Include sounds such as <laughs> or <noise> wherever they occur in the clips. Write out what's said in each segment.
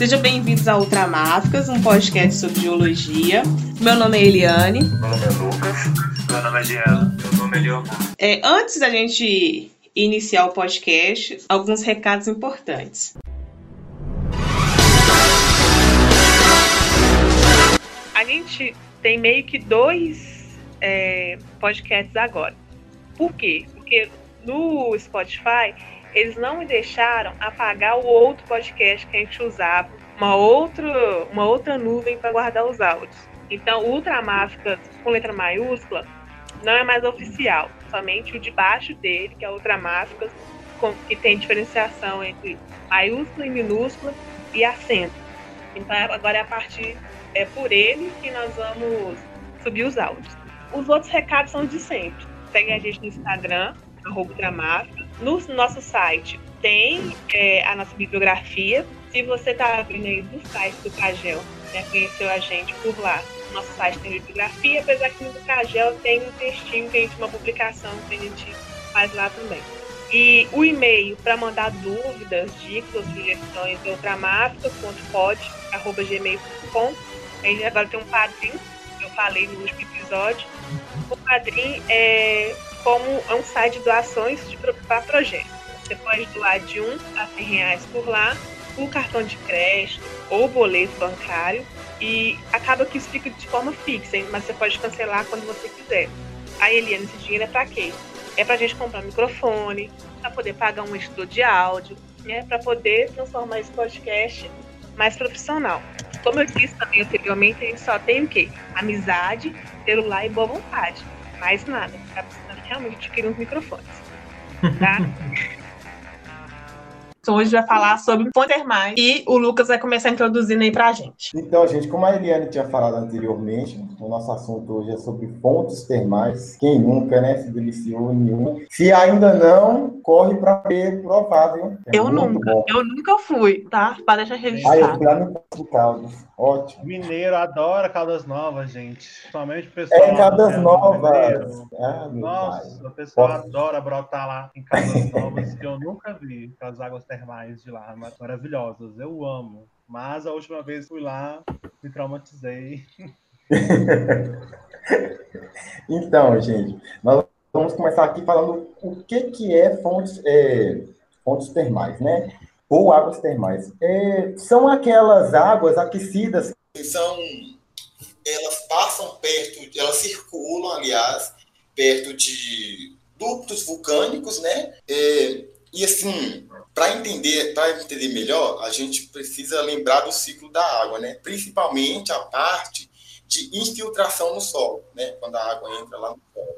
Sejam bem-vindos a Ultramáficas, um podcast sobre geologia. Meu nome é Eliane. Meu nome é Lucas. Meu nome é Giela. Meu nome é Leonardo. É, antes da gente iniciar o podcast, alguns recados importantes. A gente tem meio que dois é, podcasts agora. Por quê? Porque no Spotify eles não me deixaram apagar o outro podcast que a gente usava, uma outra, uma outra nuvem para guardar os áudios. Então, o Ultramáficas com letra maiúscula não é mais oficial, somente o de baixo dele, que é o Ultramáficas, que tem diferenciação entre maiúscula e minúscula e acento. Então, agora é a partir é por ele que nós vamos subir os áudios. Os outros recados são de sempre. Segue a gente no Instagram, arroba no nosso site tem é, a nossa bibliografia. Se você está abrindo aí do site do Cagel, né, conheceu a gente por lá, nosso site tem bibliografia, apesar que no Cagel tem um textinho que a gente, uma publicação que a gente faz lá também. E o e-mail para mandar dúvidas, dicas ou sugestões é ultramáfica.pod.gmail.com. A gente agora tem um padrinho, eu falei no último episódio. O padrinho é como é um site de doações para projetos. Você pode doar de 1 a 100 reais por lá, por cartão de crédito ou boleto bancário, e acaba que isso fica de forma fixa, mas você pode cancelar quando você quiser. Aí, Eliane, esse dinheiro é para quê? É para a gente comprar um microfone, para poder pagar um editor de áudio, né? para poder transformar esse podcast mais profissional. Como eu disse também anteriormente, a gente só tem o quê? Amizade, celular e boa vontade. Mais nada. Tá realmente adquirir uns microfones. <laughs> Tá? Então, hoje vai falar sobre fontes termais e o Lucas vai começar introduzindo aí pra gente. Então, gente, como a Eliane tinha falado anteriormente, o nosso assunto hoje é sobre fontes termais. Quem nunca, né, se deliciou nenhum. Se ainda não, corre pra ver provável. É eu nunca, bom. eu nunca fui, tá? Para deixar registrado. Ah, eu fui lá no Caldas. Ótimo. Mineiro adora Caldas Novas, gente. Somente o pessoal. É Caldas Novas. Ah, Nossa, o pessoal Posso... adora brotar lá em Caldas Novas, que eu nunca vi as águas termais de lá, maravilhosas. Eu amo. Mas a última vez fui lá, me traumatizei. <laughs> então, gente, nós vamos começar aqui falando o que, que é fontes, é, fontes termais, né? Ou águas termais. É, são aquelas águas aquecidas. São, elas passam perto, elas circulam, aliás, perto de ductos vulcânicos, né? É, e assim, para entender, para entender melhor, a gente precisa lembrar do ciclo da água, né? Principalmente a parte de infiltração no solo, né? Quando a água entra lá no solo.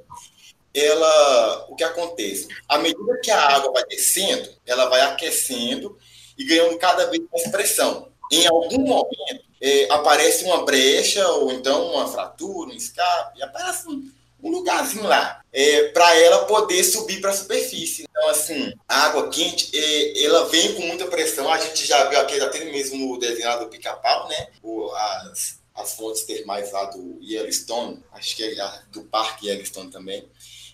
Ela, o que acontece? À medida que a água vai descendo, ela vai aquecendo e ganhando cada vez mais pressão. Em algum momento é, aparece uma brecha ou então uma fratura, um escape, aparece um, um lugarzinho lá é, para ela poder subir para a superfície. Então, assim, a água quente, ela vem com muita pressão. A gente já viu aqui, até mesmo no desenho do pica-pau, né? O, as, as fontes termais lá do Yellowstone, acho que é do Parque Yellowstone também.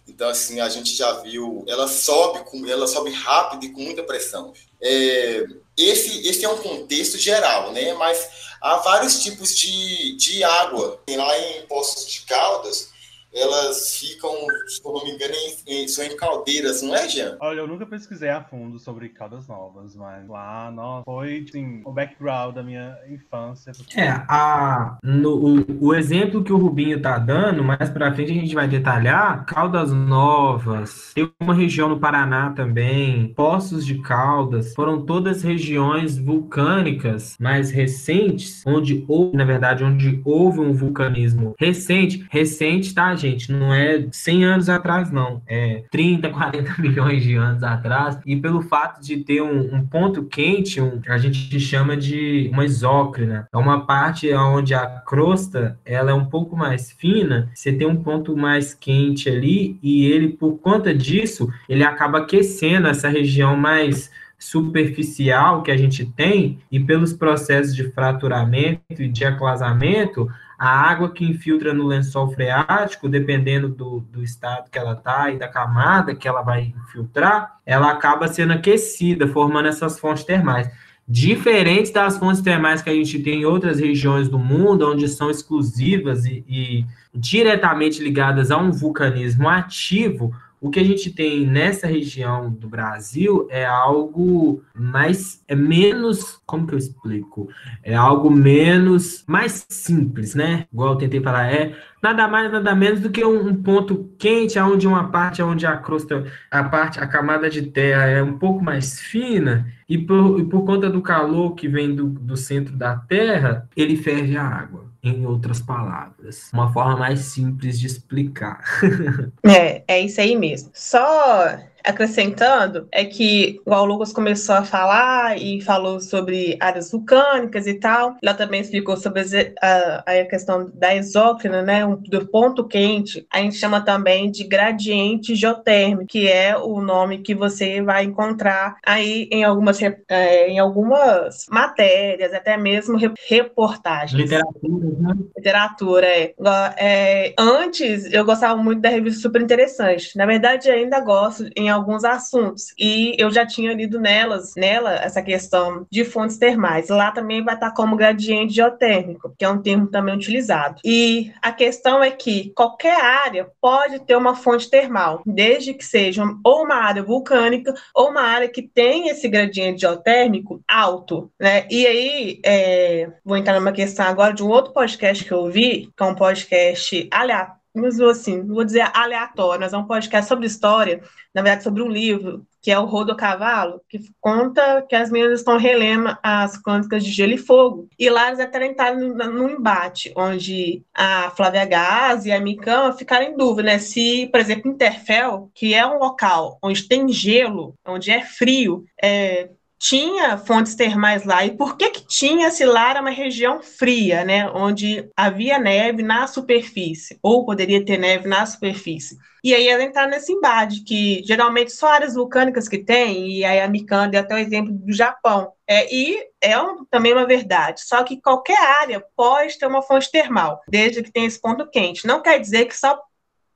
Então, assim, a gente já viu, ela sobe, com, ela sobe rápido e com muita pressão. É, esse, esse é um contexto geral, né? Mas há vários tipos de, de água. Tem lá em Poços de Caldas, elas ficam, se não me engano, em, em, são em caldeiras, não é, Jean? Olha, eu nunca pesquisei a fundo sobre Caldas Novas, mas lá nossa, foi assim, o background da minha infância. É, a, no, o, o exemplo que o Rubinho tá dando, mais pra frente a gente vai detalhar, Caldas Novas, tem uma região no Paraná também, Poços de Caldas, foram todas regiões vulcânicas mais recentes, onde houve, na verdade, onde houve um vulcanismo recente, recente, tá, gente, não é 100 anos atrás, não. É 30, 40 <laughs> milhões de anos atrás. E pelo fato de ter um, um ponto quente, um, a gente chama de uma isócrina. É uma parte onde a crosta ela é um pouco mais fina. Você tem um ponto mais quente ali e ele, por conta disso, ele acaba aquecendo essa região mais superficial que a gente tem e pelos processos de fraturamento e de aclasamento, a água que infiltra no lençol freático, dependendo do, do estado que ela está e da camada que ela vai infiltrar, ela acaba sendo aquecida, formando essas fontes termais. diferentes das fontes termais que a gente tem em outras regiões do mundo, onde são exclusivas e, e diretamente ligadas a um vulcanismo ativo, o que a gente tem nessa região do Brasil é algo mais, é menos, como que eu explico? É algo menos, mais simples, né? Igual eu tentei falar, é nada mais, nada menos do que um, um ponto quente, onde uma parte, onde a crosta, a parte, a camada de terra é um pouco mais fina, e por, e por conta do calor que vem do, do centro da Terra, ele ferve a água em outras palavras. Uma forma mais simples de explicar. <laughs> é, é isso aí mesmo. Só acrescentando é que o Lucas começou a falar e falou sobre áreas vulcânicas e tal. Ela também explicou sobre a, a questão da exócrina, né, do ponto quente. A gente chama também de gradiente geotérmico, que é o nome que você vai encontrar aí em algumas, é, em algumas matérias, até mesmo reportagens. Literatura, né? Literatura, é. é. Antes, eu gostava muito da revista Super Interessante. Na verdade, ainda gosto em alguns assuntos. E eu já tinha lido nelas, nela, essa questão de fontes termais. Lá também vai estar como gradiente geotérmico, que é um termo também utilizado. E a questão é que qualquer área pode ter uma fonte termal, desde que seja ou uma área vulcânica ou uma área que tem esse gradiente geotérmico alto, né? E aí, é, vou entrar numa questão agora de um outro podcast que eu ouvi, que é um podcast aleatório mas assim, vou dizer aleatório, mas é um podcast sobre história, na verdade sobre um livro, que é o Rodo Cavalo, que conta que as meninas estão relendo as crônicas de Gelo e Fogo. E lá eles até entraram num embate, onde a Flávia Gás e a Micama ficaram em dúvida, né? Se, por exemplo, Interfell, que é um local onde tem gelo, onde é frio, é, tinha fontes termais lá. E por que que tinha se lá era uma região fria, né, onde havia neve na superfície, ou poderia ter neve na superfície? E aí ela entrar nesse embate, que geralmente só áreas vulcânicas que tem, e aí a Mikanda é até o exemplo do Japão. É, e é um, também uma verdade, só que qualquer área pode ter uma fonte termal, desde que tenha esse ponto quente. Não quer dizer que só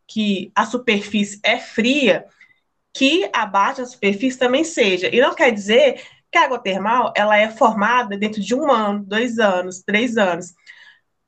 que a superfície é fria, que abaixo da superfície também seja. E não quer dizer que a água termal ela é formada dentro de um ano, dois anos, três anos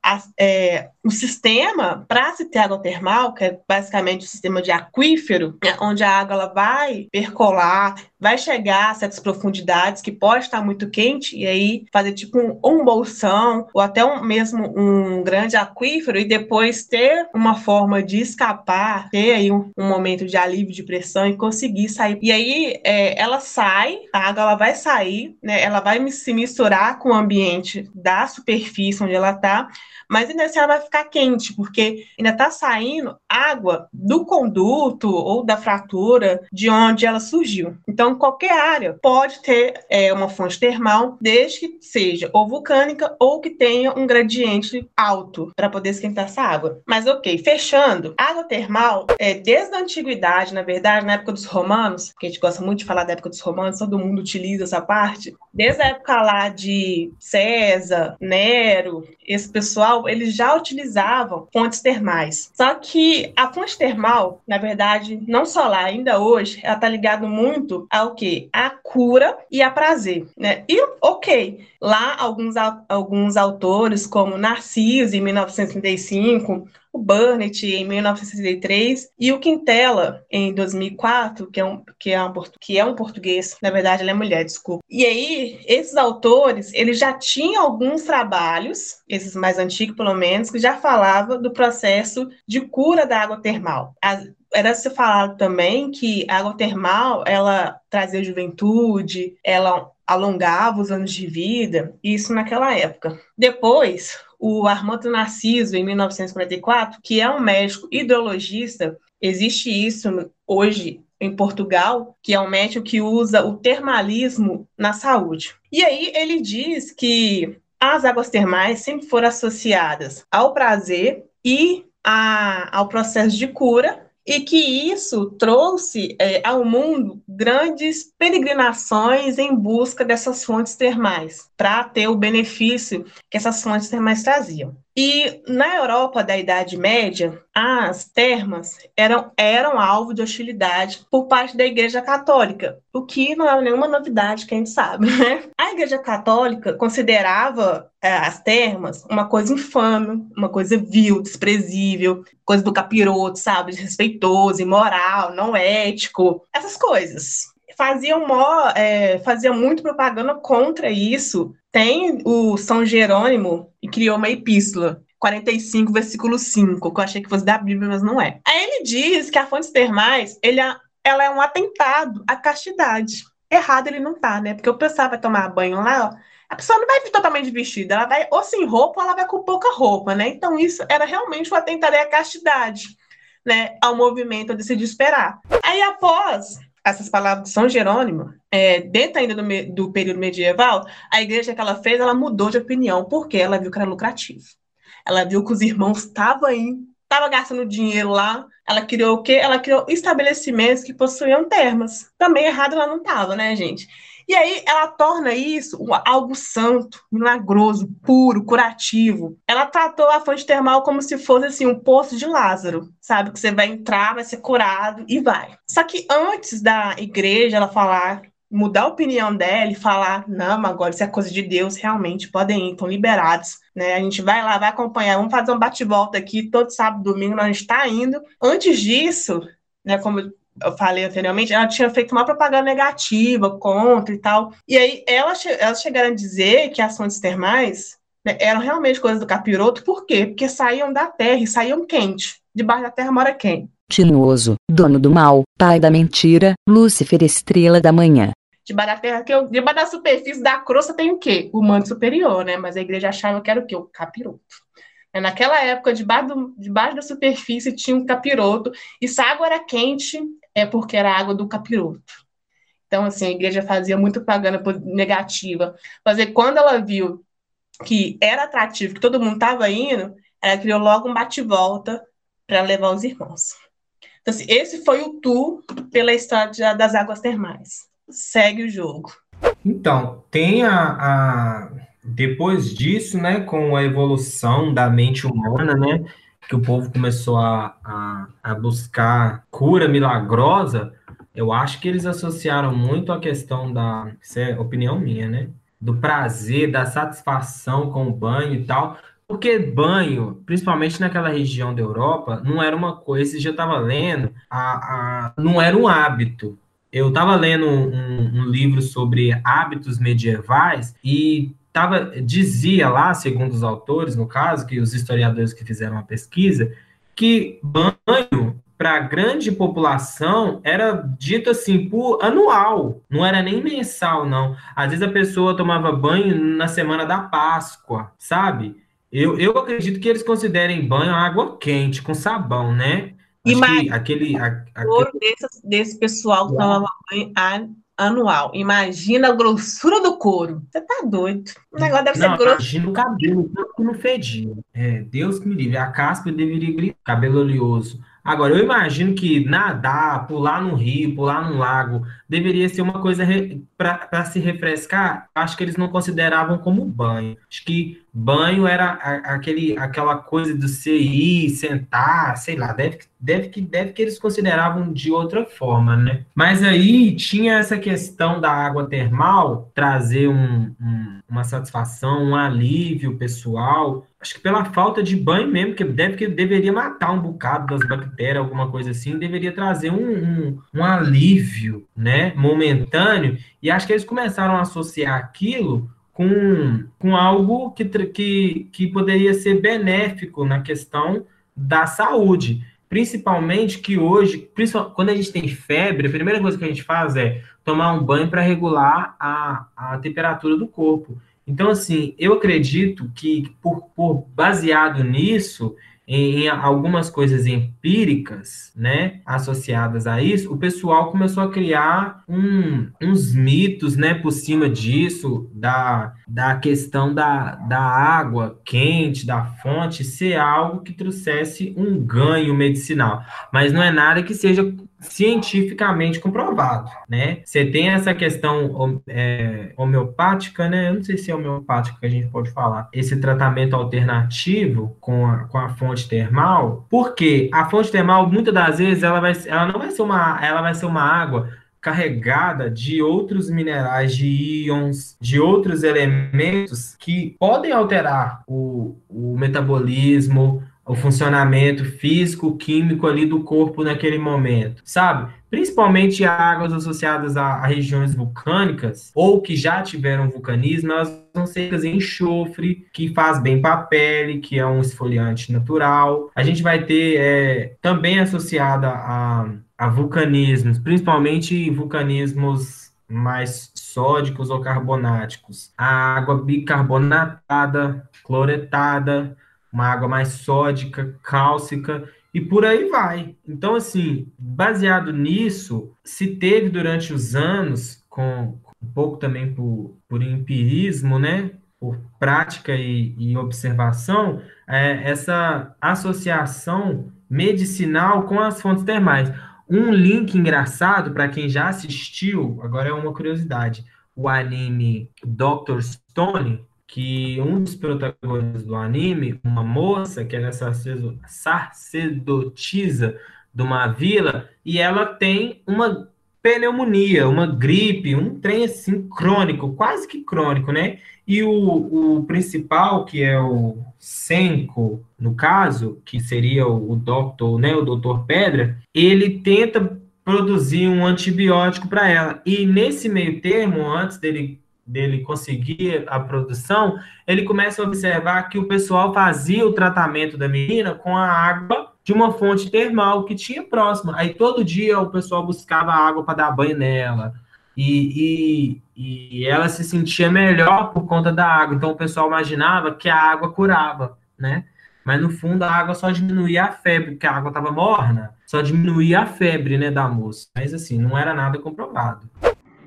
a, é, o sistema para se ter água termal, que é basicamente o sistema de aquífero, né, onde a água ela vai percolar, vai chegar a certas profundidades que pode estar muito quente e aí fazer tipo um, um bolsão ou até um, mesmo um grande aquífero e depois ter uma forma de escapar, ter aí um, um momento de alívio de pressão e conseguir sair. E aí é, ela sai, a água ela vai sair, né, ela vai se misturar com o ambiente da superfície onde ela está mas ainda assim ela vai ficar quente, porque ainda está saindo água do conduto ou da fratura de onde ela surgiu. Então, qualquer área pode ter é, uma fonte termal, desde que seja ou vulcânica ou que tenha um gradiente alto para poder esquentar essa água. Mas, ok, fechando, água termal, é, desde a antiguidade, na verdade, na época dos romanos, que a gente gosta muito de falar da época dos romanos, todo mundo utiliza essa parte, desde a época lá de César, Nero, esse pessoal, eles já utilizavam fontes termais. Só que a fonte termal, na verdade, não só lá, ainda hoje, ela está ligada muito ao que? A cura e a prazer, né? E, ok, lá alguns, alguns autores, como Narciso, em 1935, o Burnett em 1963 e o Quintela em 2004, que é um que é um, que é um português, na verdade ela é mulher, desculpa. E aí esses autores, eles já tinham alguns trabalhos, esses mais antigos pelo menos, que já falava do processo de cura da água termal. As, era se falado também que a água termal, ela trazia juventude, ela alongava os anos de vida, isso naquela época. Depois, o Armando Narciso, em 1944, que é um médico hidrologista, existe isso hoje em Portugal, que é um médico que usa o termalismo na saúde. E aí ele diz que as águas termais sempre foram associadas ao prazer e a, ao processo de cura e que isso trouxe é, ao mundo grandes peregrinações em busca dessas fontes termais, para ter o benefício que essas fontes termais traziam. E na Europa da Idade Média, as termas eram, eram alvo de hostilidade por parte da Igreja Católica, o que não é nenhuma novidade, quem sabe, né? A Igreja Católica considerava é, as termas uma coisa infame, uma coisa vil, desprezível, coisa do capiroto, sabe? Desrespeitoso, imoral, não ético, essas coisas faziam, mó, é, fazia muito propaganda contra isso. Tem o São Jerônimo e criou uma epístola. 45, versículo 5, que eu achei que fosse da Bíblia, mas não é. Aí ele diz que a fonte termais, ele ela é um atentado à castidade. Errado ele não tá, né? Porque o pessoal vai tomar banho lá, ó, a pessoa não vai vir totalmente vestida, ela vai ou sem roupa ou ela vai com pouca roupa, né? Então isso era realmente um atentado à castidade, né? Ao movimento de se desesperar. Aí após essas palavras de São Jerônimo, é, dentro ainda do, do, período medieval, a igreja que ela fez, ela mudou de opinião, porque ela viu que era lucrativo. Ela viu que os irmãos estavam aí, estavam gastando dinheiro lá, ela criou o quê? Ela criou estabelecimentos que possuíam termas. Também errado ela não estava, né, gente? E aí ela torna isso algo santo, milagroso, puro, curativo. Ela tratou a fonte termal como se fosse assim um poço de Lázaro, sabe? Que você vai entrar, vai ser curado e vai. Só que antes da igreja ela falar mudar a opinião dela e falar, não, agora isso é coisa de Deus, realmente, podem ir, estão liberados, né? A gente vai lá, vai acompanhar, vamos fazer um bate-volta aqui, todo sábado, domingo, nós está indo. Antes disso, né, como eu falei anteriormente, ela tinha feito uma propaganda negativa contra e tal. E aí ela, elas chegaram a dizer que as fontes termais né, eram realmente coisas do capiroto, por quê? Porque saíam da terra e saíam quente. Debaixo da terra mora quem? Tinoso, dono do mal, pai da mentira, Lúcifer, estrela da manhã. Debaixo da terra, que eu, debaixo da superfície da crosta tem o quê? O manto superior, né? Mas a igreja achava que era o quê? O capiroto. É, naquela época, debaixo, do, debaixo da superfície tinha um capiroto, e se a água era quente, é porque era água do capiroto. Então, assim, a igreja fazia muito propaganda negativa. Mas quando ela viu que era atrativo, que todo mundo estava indo, ela criou logo um bate-volta para levar os irmãos. Então, assim, esse foi o tour pela história das águas termais. Segue o jogo. Então, tem a, a depois disso, né, com a evolução da mente humana, né, que o povo começou a, a, a buscar cura milagrosa, eu acho que eles associaram muito a questão da, isso é opinião minha, né, do prazer, da satisfação com o banho e tal, porque banho, principalmente naquela região da Europa, não era uma coisa, já estava lendo, a, a, não era um hábito. Eu estava lendo um, um livro sobre hábitos medievais e tava, dizia lá, segundo os autores, no caso, que os historiadores que fizeram a pesquisa, que banho para a grande população era dito assim por anual, não era nem mensal, não. Às vezes a pessoa tomava banho na semana da Páscoa, sabe? Eu, eu acredito que eles considerem banho água quente, com sabão, né? Acho Imagina, aquele, a, aquele... Desse, desse pessoal que tomava banho anual. Imagina a grossura do couro. Você tá doido. O negócio deve não, ser grosso. Imagina o cabelo, que não fedia. É, Deus que me livre. A caspa deveria gritar. Cabelo oleoso. Agora, eu imagino que nadar, pular no rio, pular no lago, deveria ser uma coisa para se refrescar. Acho que eles não consideravam como banho. Acho que banho era aquele, aquela coisa do ir, sentar, sei lá, deve, deve, que, deve que eles consideravam de outra forma, né? Mas aí tinha essa questão da água termal trazer um, um, uma satisfação, um alívio pessoal. Acho que pela falta de banho mesmo, que deve que deveria matar um bocado das bactérias, alguma coisa assim, deveria trazer um, um alívio, né, momentâneo. E acho que eles começaram a associar aquilo com, com algo que, que, que poderia ser benéfico na questão da saúde. Principalmente que hoje, quando a gente tem febre, a primeira coisa que a gente faz é tomar um banho para regular a, a temperatura do corpo. Então, assim, eu acredito que, por, por baseado nisso, em, algumas coisas empíricas, né, associadas a isso, o pessoal começou a criar um, uns mitos, né, por cima disso, da, da questão da, da água quente, da fonte, ser algo que trouxesse um ganho medicinal. Mas não é nada que seja cientificamente comprovado, né? Você tem essa questão é, homeopática, né? Eu não sei se é homeopática que a gente pode falar. Esse tratamento alternativo com a, com a fonte termal, porque a fonte termal, muitas das vezes, ela, vai, ela não vai ser uma, ela vai ser uma água carregada de outros minerais, de íons, de outros elementos que podem alterar o, o metabolismo, o funcionamento físico, químico ali do corpo naquele momento, sabe? Principalmente águas associadas a, a, regiões vulcânicas ou que já tiveram vulcanismo, elas são secas em enxofre, que faz bem para a pele, que é um esfoliante natural. A gente vai ter é, também associada a, a vulcanismos, principalmente vulcanismos mais sódicos ou carbonáticos. A água bicarbonatada, cloretada, uma água mais sódica, cálcica e por aí vai. Então, assim, baseado nisso, se teve durante os anos, com um pouco também por, por empirismo, né? Por prática e, e observação, é, essa associação medicinal com as fontes termais. Um link engraçado para quem já assistiu, agora é uma curiosidade, o anime Doctor Stone, que um dos protagonistas do anime, uma moça que era sacerdotisa de uma vila, e ela tem uma pneumonia, uma gripe, um trem assim crônico, quase que crônico, né? E o, o principal, que é o Senko, no caso, que seria o, doutor, né, o doutor Pedra, ele tenta produzir um antibiótico para ela. E nesse meio termo, antes dele dele conseguir a produção, ele começa a observar que o pessoal fazia o tratamento da menina com a água de uma fonte termal que tinha próxima. Aí todo dia o pessoal buscava água para dar banho nela. E, e, e, ela se sentia melhor por conta da água. Então o pessoal imaginava que a água curava, né? Mas no fundo a água só diminuía a febre, porque a água estava morna, só diminuía a febre, né, da moça. Mas assim, não era nada comprovado.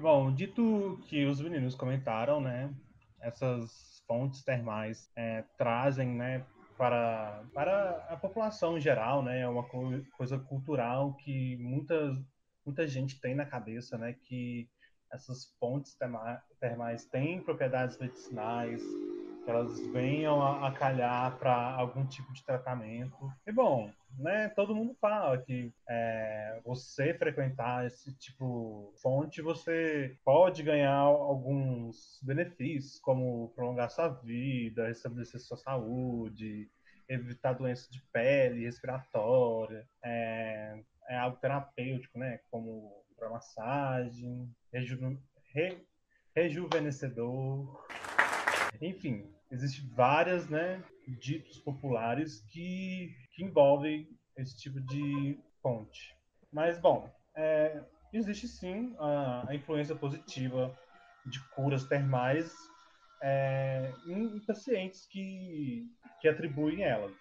Bom, dito que os meninos comentaram, né, essas fontes termais é, trazem, né, para, para a população em geral, né, é uma co coisa cultural que muita, muita gente tem na cabeça, né, que essas fontes termais têm propriedades medicinais, que elas venham a, a calhar para algum tipo de tratamento. E bom, né, todo mundo fala que é, você frequentar esse tipo de fonte, você pode ganhar alguns benefícios, como prolongar sua vida, restabelecer sua saúde, evitar doenças de pele, respiratória, é, é algo terapêutico, né, como para massagem, reju re rejuvenescedor, enfim, existem várias, né, ditos populares que, que envolvem esse tipo de fonte. Mas, bom, é, existe sim a, a, influência positiva de curas termais é, em, pacientes que, que atribuem elas.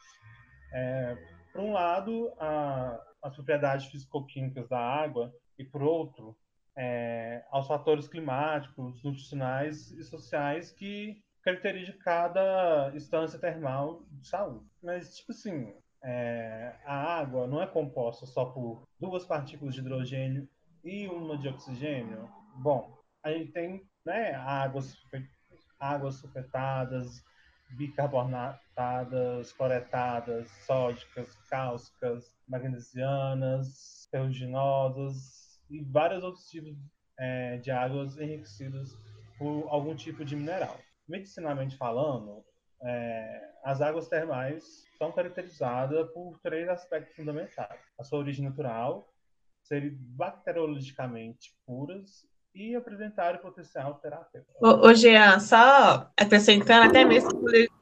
É, por um lado, a, as propriedades fisicoquímicas da água e, por outro, é, aos fatores climáticos, nutricionais e sociais que caracteriza cada instância termal de saúde. Mas, tipo assim, é, a água não é composta só por duas partículas de hidrogênio e uma de oxigênio. Bom, a gente tem né, águas, águas sulfetadas, bicarbonatadas, cloretadas, sódicas, cálcicas, magnesianas, ferruginosas e vários outros tipos é, de águas enriquecidas por algum tipo de mineral medicinamente falando, é, as águas termais são caracterizadas por três aspectos fundamentais: a sua origem natural, serem bacteriologicamente puras e apresentarem potencial terapêutico. Ô Jean, só acrescentando, até mesmo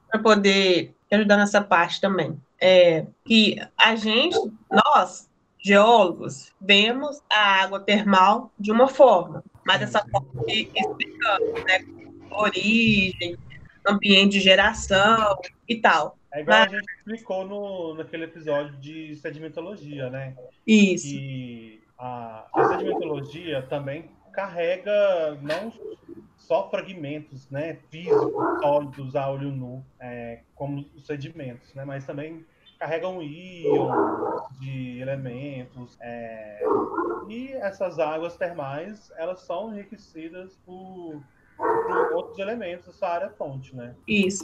para poder ajudar nessa parte também, é que a gente, nós, geólogos, vemos a água termal de uma forma, mas essa forma que explicando, né, origem, ambiente de geração e tal. É igual Mas... a gente explicou no, naquele episódio de sedimentologia, né? Isso. Que a, a sedimentologia também carrega não só fragmentos né, físicos, sólidos a olho nu, é, como os sedimentos, né, mas também carregam íons de elementos. é, e essas águas termais, elas são enriquecidas por, outros elementos dessa área fonte, né? Isso.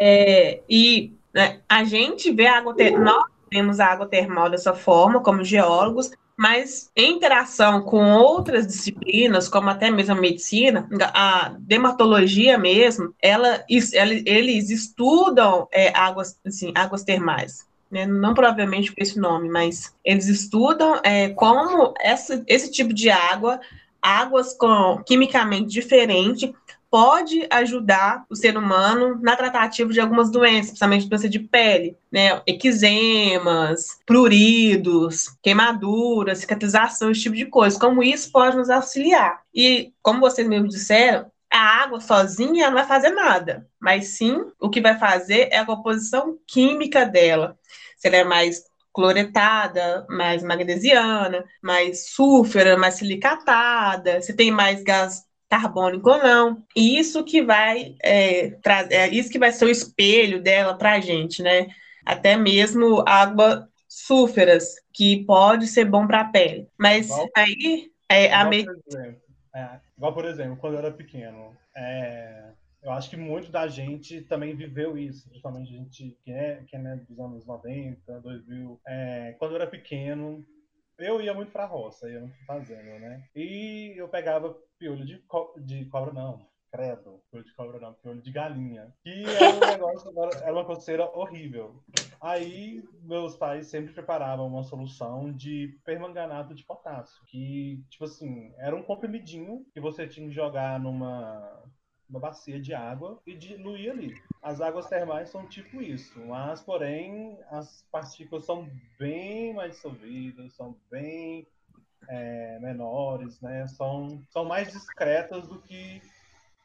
É, e né, a gente vê a água termal, nós vemos a água termal dessa forma, como geólogos, mas em interação com outras disciplinas, como até mesmo a medicina, a dermatologia mesmo, ela- eles estudam é, águas, assim, águas termais. né? Não provavelmente com esse nome, mas eles estudam é, como essa, esse tipo de água, águas com quimicamente diferente, pode ajudar o ser humano na tratativa de algumas doenças, principalmente doença de pele, né? Eczemas, pruridos, queimaduras, cicatrização, esse tipo de coisa. Como isso pode nos auxiliar. E, como vocês mesmos disseram, a água sozinha não vai fazer nada, mas sim o que vai fazer é a composição química dela. Se ela é mais cloretada, mais magnesiana, mais sulfura, mais silicatada, se tem mais gás carbônico ou não. E isso que vai é, trazer, é isso que vai ser o espelho dela para a gente, né? Até mesmo água sulfuras, que pode ser bom para a pele. Mas Igual- aí é, a Igual, me... por exemplo, é, igual, por exemplo, quando eu era pequeno, é, eu acho que muito da gente também viveu isso, principalmente a gente que é, que é né, dos anos 90, 2000. É, quando eu era pequeno, eu ia muito pra roça, ia muito pra fazenda, né? E eu pegava piolho de, co de cobra, não. Credo, piolho de cobra não, piolho de galinha. Que era um negócio, era uma coceira horrível. Aí meus pais sempre preparavam uma solução de permanganato de potássio, que tipo assim, era um comprimidinho que você tinha que jogar numa uma bacia de água e diluir ali. As águas termais são tipo isso, mas porém as partículas são bem mais dissolvidas, são bem é, menores, né? São, são mais discretas do que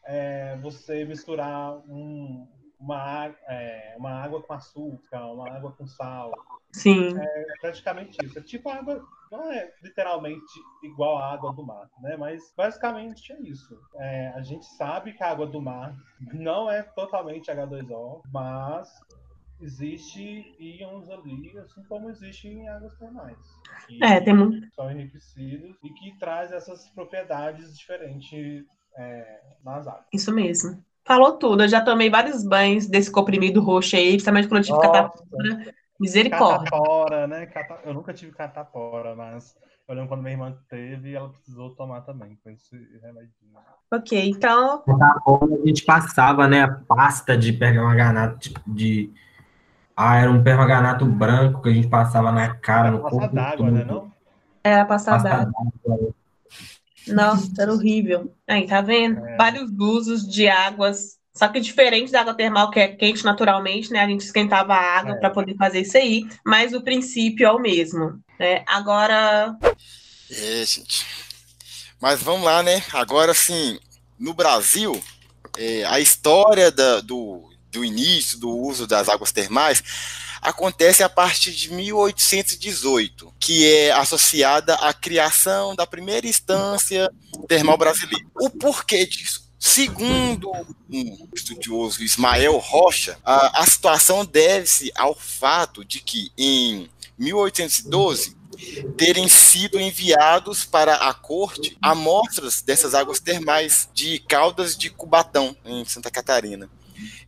é, você misturar um- uma, é, uma água com açúcar, uma água com sal. Sim, É praticamente isso. É tipo água, não é literalmente igual à água do mar, né? Mas basicamente é isso. É, a gente sabe que a água do mar <laughs> não é totalmente H2O, mas existe íons ali, assim como existe em águas termais. é, tem muito. São enriquecidos e que traz essas propriedades diferentes é, nas águas. Isso mesmo. Falou tudo. Eu já tomei vários banhos desse comprimido roxo aí, principalmente quando eu tive catapora. Misericórdia. Catapora, né? Cata- Eu nunca tive catapora, mas eu lembro quando minha irmã teve e ela precisou tomar também com esse remedinho. Ok, então, Como a gente passava, né, a pasta de permanganato de, de- Ah, era um permanganato branco que a gente passava na cara, no Passar corpo d'água, todo. né? Não? era passar Pasta d'água. Nossa, era horrível. Aí, tá vendo? É. Vários usos de águas. Só que diferente da água termal, que é quente naturalmente, né? A gente esquentava a água É. para poder fazer isso aí, mas o princípio é o mesmo. Né? Agora, É, gente. Mas vamos lá, né? Agora, assim, no Brasil, é, a história da- do, do início do uso das águas termais acontece a partir de 1818, que é associada à criação da primeira instância termal brasileira. O porquê disso? Segundo um estudioso Ismael Rocha, a, a situação deve-se ao fato de que em 1812 terem sido enviados para a corte amostras dessas águas termais de Caldas de Cubatão, em Santa Catarina.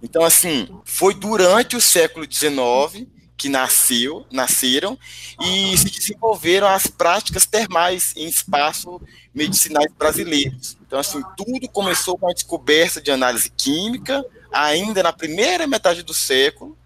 Então, assim, foi durante o século XIX que nasceu, nasceram e se desenvolveram as práticas termais em espaços medicinais brasileiros. Então, assim, tudo começou com a descoberta de análise química, ainda na primeira metade do século,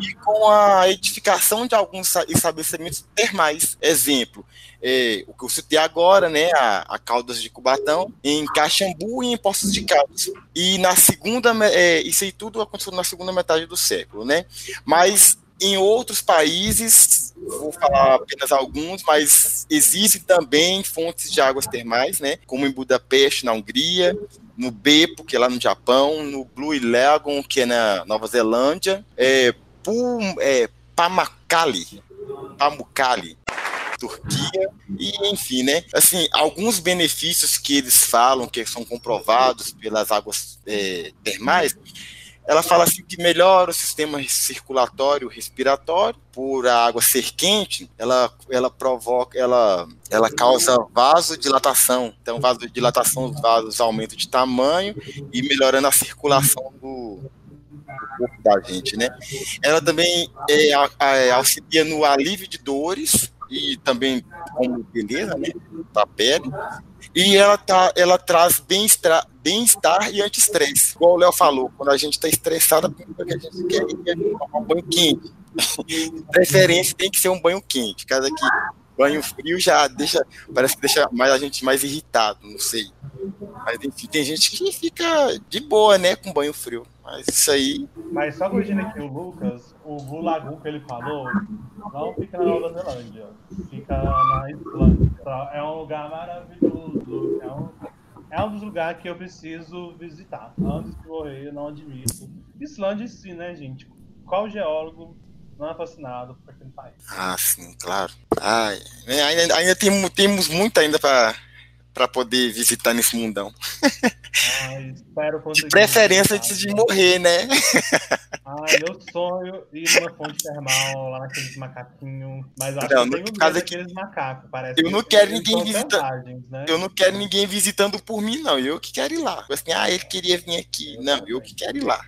e com a edificação de alguns estabelecimentos termais. Exemplo, é, o que eu citei agora, né, a, a Caldas de Cubatão, em Caxambu e em Poços de Caldas. E na segunda, é, isso aí tudo aconteceu na segunda metade do século, né? Mas em outros países, vou falar apenas alguns, mas existem também fontes de águas termais, né? Como em Budapeste, na Hungria, no Beppo, que é lá no Japão, no Blue Lagoon, que é na Nova Zelândia, é, Pum, é Pamukkale, Pamukkale, Turquia, e enfim, né? Assim, alguns benefícios que eles falam que são comprovados pelas águas é, termais ela fala assim que melhora o sistema circulatório, respiratório, por a água ser quente, ela, ela provoca, ela, ela causa vasodilatação. Então, vasodilatação, os vasos aumentam de tamanho e melhorando a circulação do, corpo da gente, né? Ela também é, a- auxilia no alívio de dores e também como beleza, né, da pele. E ela, tá, ela traz bem-estar bem e anti-estresse. Igual o Léo falou, quando a gente está estressado, a gente quer é tomar um banho quente. <laughs> Preferência tem que ser um banho quente. Cada que banho frio já deixa, parece que deixa mais a gente mais irritado, não sei. Mas enfim, tem gente que fica de boa, né, com banho frio. Mas isso aí, Mas só corrigindo aqui o Lucas, o Lagoon que ele falou não fica na Nova Zelândia, fica na Islândia. É um lugar maravilhoso, é um, é um dos lugares que eu preciso visitar. Antes de morrer, eu não admito. Islândia em si, né, gente? Qual geólogo não é fascinado por aquele país? ah, sim, claro. Ai, né, ainda, ainda temos, temos muito ainda para para poder visitar nesse mundão. Ai, espero De preferência visitar. antes de morrer, né? Ai, meu sonho ir numa fonte termal, lá naqueles macaquinhos. Mas acho Não, que eu tenho caso medo aqui- daqueles macacos. Parece Eu que não quero ninguém são visita- selvagens, Né? Eu não quero ninguém visitando por mim, não. Eu que quero ir lá. Assim, ah, ele queria vir aqui. Não, eu que quero ir lá.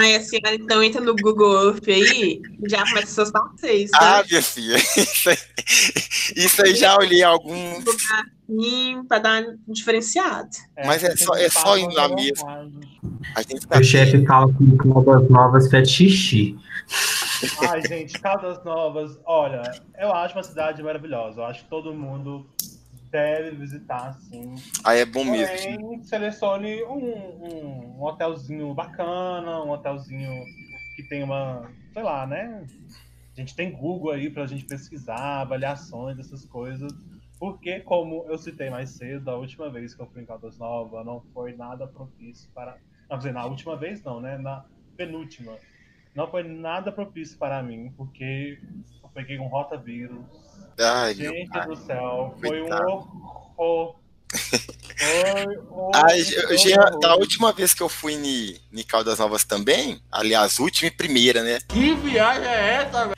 Ai, a senhora então entra no Google Earth aí e já começa seus passeios, Ah, tá? minha filha, <laughs> isso aí, isso aí já olhei alguns. Pra dar um diferenciado. mas é só- é só com lá vontade. A gente O tá chefe fala que Caldas Novas fede xixi. Ai, gente, Caldas Novas, olha, eu acho uma cidade maravilhosa. Eu acho que todo mundo deve visitar, sim. Aí é bom mesmo. Porém, selecione um, um hotelzinho bacana, um hotelzinho que tem uma, sei lá, né? A gente tem Google aí pra gente pesquisar, avaliações, essas coisas. Porque, como eu citei mais cedo, a última vez que eu fui em Caldas Novas não foi nada propício para. Não, dizer, na última vez não, né? Na penúltima. Não foi nada propício para mim, porque eu peguei um rotavírus. Ai, Gente do céu, foi um horror. Foi um Ai, horror. da última vez que eu fui em, em Caldas Novas também, aliás, última e primeira, né? Que viagem é essa, velho?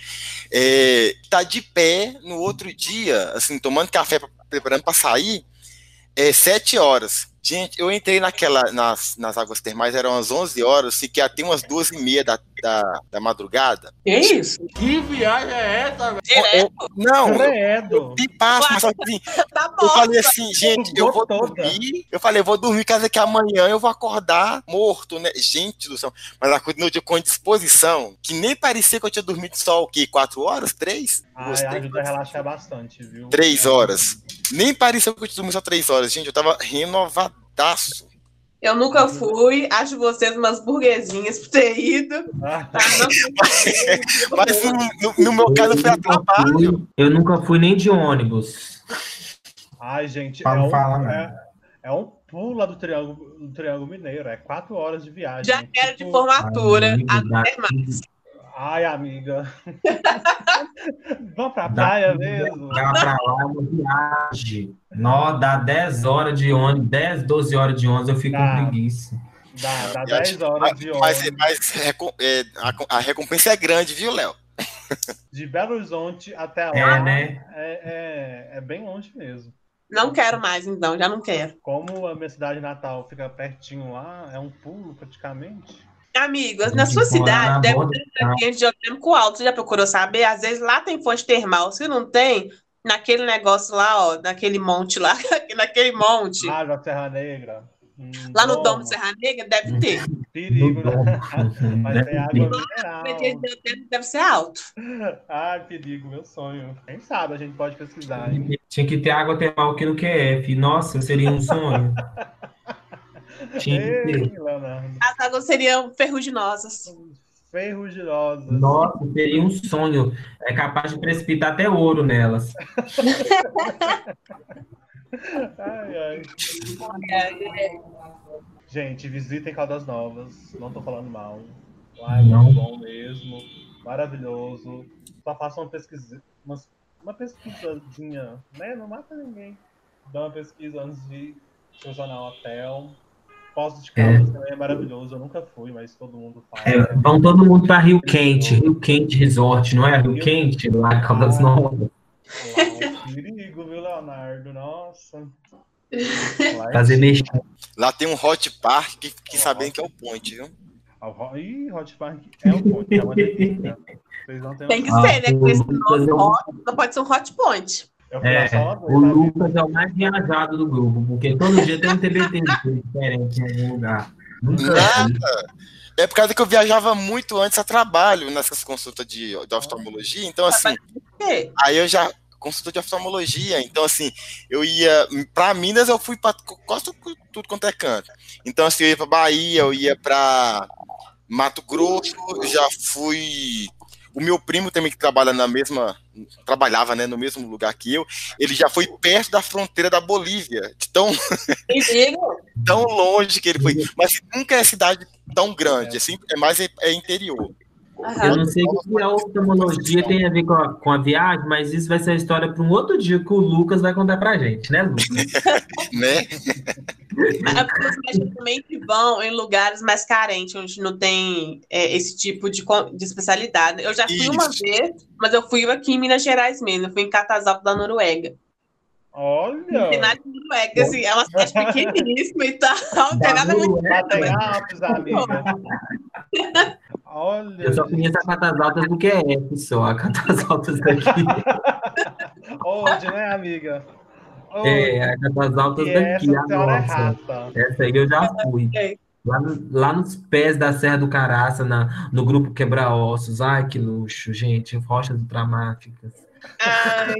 É, tá de pé no outro dia, assim, tomando café, preparando para sair, é sete horas. Gente, eu entrei naquela, nas, nas águas termais, eram as 11 horas, fiquei até umas duas e meia da, da, da madrugada. Que isso? Que viagem é essa, velho? Direto? Não, eu, Credo. me passo, mas assim, <laughs> Tá eu falei assim, gente, eu vou dormir. Eu falei, eu vou dormir, casa que amanhã eu vou acordar morto, né? Gente do céu. Mas a coisa no dia com disposição, que nem parecia que eu tinha dormido só o quê? Quatro horas? Três? Ai, três ajuda a relaxar bastante, viu? Três horas. Nem parecia que eu tinha dormido só três horas. Gente, eu tava renovadaço. Eu nunca fui, acho vocês umas burguesinhas por ter ido. Ah, Tá? <laughs> Não Mas no, no- meu caso foi a trabalho. Eu nunca fui nem de ônibus. Ai, gente, é Fala, um, fala, é, né? é um pulo lá do Triângulo, do Triângulo Mineiro. É quatro horas de viagem. Já quero de Tipo, formatura. Amigo, a dá- ter mais. Ai, amiga. <laughs> Vamos pra dá- praia mesmo? Dá pra lá uma viagem. Nó, dá 10 horas de ônibus, 10, 12 horas de ônibus, eu fico Dá. com preguiça. Dá, dá Eu 10 acho- horas de Mas, ônibus. mas recom- é, a, a recompensa é grande, viu, Léo? <laughs> De Belo Horizonte até lá. É, né? É, é, é bem longe mesmo. Não quero mais, então, já não quero. Como a minha cidade natal fica pertinho lá, é um pulo praticamente. Amigos, Tem na sua cidade na deve ter ambiente de orgânico alto. Você já procurou saber? Às vezes lá tem fonte termal. Se não tem, naquele negócio lá, ó, naquele monte lá, <laughs> naquele monte, Ah, da Serra Negra. Hum, lá no. Domo de Serra Negra, deve ter. Perigo, né? Mas tem água mineral. Deve- deve ser alto. Ai, perigo, meu sonho. Quem sabe a gente pode pesquisar, hein? Tinha que ter água termal aqui no QF. Nossa, seria um sonho. <laughs> Ei. As águas seriam ferruginosas. Ferruginosas. Nossa, seria um sonho. É capaz de precipitar até ouro nelas. Ai, ai. Gente, visitem Caldas Novas. Não tô falando mal. Lá é Não. muito bom mesmo. Maravilhoso. Só faça uma pesquisa. Uma, uma pesquisadinha, né? Não mata ninguém. Dá uma pesquisa antes de selecionar um hotel. Poços de Caldas também é maravilhoso. Eu nunca fui, mas todo mundo fala. É, vão todo mundo para Rio Quente, Rio Quente Resort, não é? Rio Quente, lá em Caldas Novas. Lá, um perigo, viu, Leonardo? Nossa. Lá é Fazer mexer. Lá tem um hot park que, que sabem que é o point, viu? Ah, Ih, Hot Park é um ponto, é uma delícia. <laughs> Vocês não têm Tem que. Ah, ser, né? Com esse o Lucas nome é não pode ser um hot point. É, o? Lucas é o mais viajado do grupo, porque todo dia tem um TBT diferente em algum lugar. Nunca Nada. É por causa que eu viajava muito antes a trabalho nessas consultas de, de oftalmologia. Então, assim, aí eu já. Consulta de oftalmologia. Então, assim, eu ia. Pra Minas, eu fui pra quase tudo, tudo quanto é canto. Então, assim, eu ia pra Bahia, eu ia pra Mato Grosso, eu já fui. O meu primo também que trabalha na mesma. Trabalhava, né, no mesmo lugar que eu. Ele já foi perto da fronteira da Bolívia. De tão, <laughs> tão longe que ele foi. Mas nunca é cidade tão grande. Assim, é mais é, é interior. Eu não sei o que a oftalmologia tem a ver com a, com a viagem, mas isso vai ser a história para um outro dia que o Lucas vai contar pra gente, né, Lucas? <laughs> Né? Mas As médicos também que vão em lugares mais carentes, onde não tem é, esse tipo de, de especialidade. Eu já fui uma Isso. vez, mas eu fui aqui em Minas Gerais mesmo. Eu fui em Catazalco da Noruega. Olha! Nada de Noruega, assim, é uma cidade pequeníssima e tal. <laughs> Não tem nada muito. Alpes, amiga. Olha. Eu só conheço a Catas Altas do QF só, a Catas Altas daqui. <laughs> Onde, né, amiga? Onde? É, a Catas Altas E daqui, essa a é nossa. rata. Essa aí eu já fui. É. Lá, lá nos pés da Serra do Caraça, na, no grupo Quebra-Ossos. Ai, que luxo, gente. Rochas ultramáficas. Ai,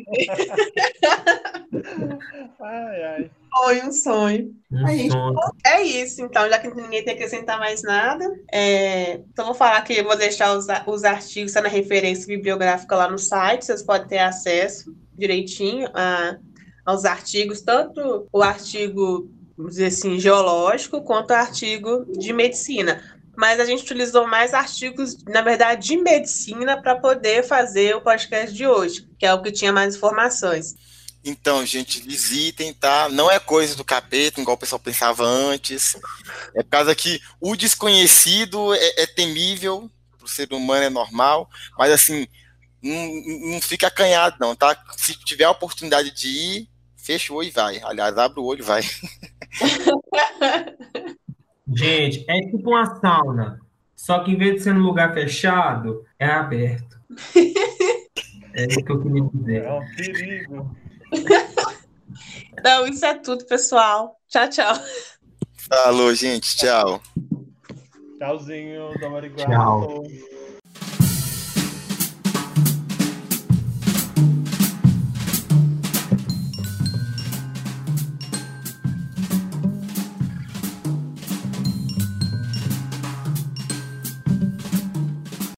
Ai, ai. foi um sonho. Um Aí, sonho. É isso, então, já que ninguém tem que acrescentar mais nada, é, então vou falar que eu vou deixar os, os artigos tá na referência bibliográfica lá no site, vocês podem ter acesso direitinho a- aos artigos, tanto o artigo, vamos dizer assim, geológico, quanto o artigo de medicina. Mas a gente utilizou mais artigos, na verdade, de medicina para poder fazer o podcast de hoje, que é o que tinha mais informações. Então, gente, visitem, tá? Não é coisa do capeta, igual o pessoal pensava antes. É por causa que o desconhecido é, é temível, pro ser humano é normal, mas assim, não, não fica acanhado, não, tá? Se tiver a oportunidade de ir, fecha o olho e vai. Aliás, abre o olho e vai. <laughs> Gente, é tipo uma sauna. Só que em vez de ser num lugar fechado, é aberto. <laughs> É isso que eu queria dizer. É um perigo. Então, isso é tudo, pessoal. Tchau, tchau. Falou, gente. Tchau. Tchauzinho, do Tchau.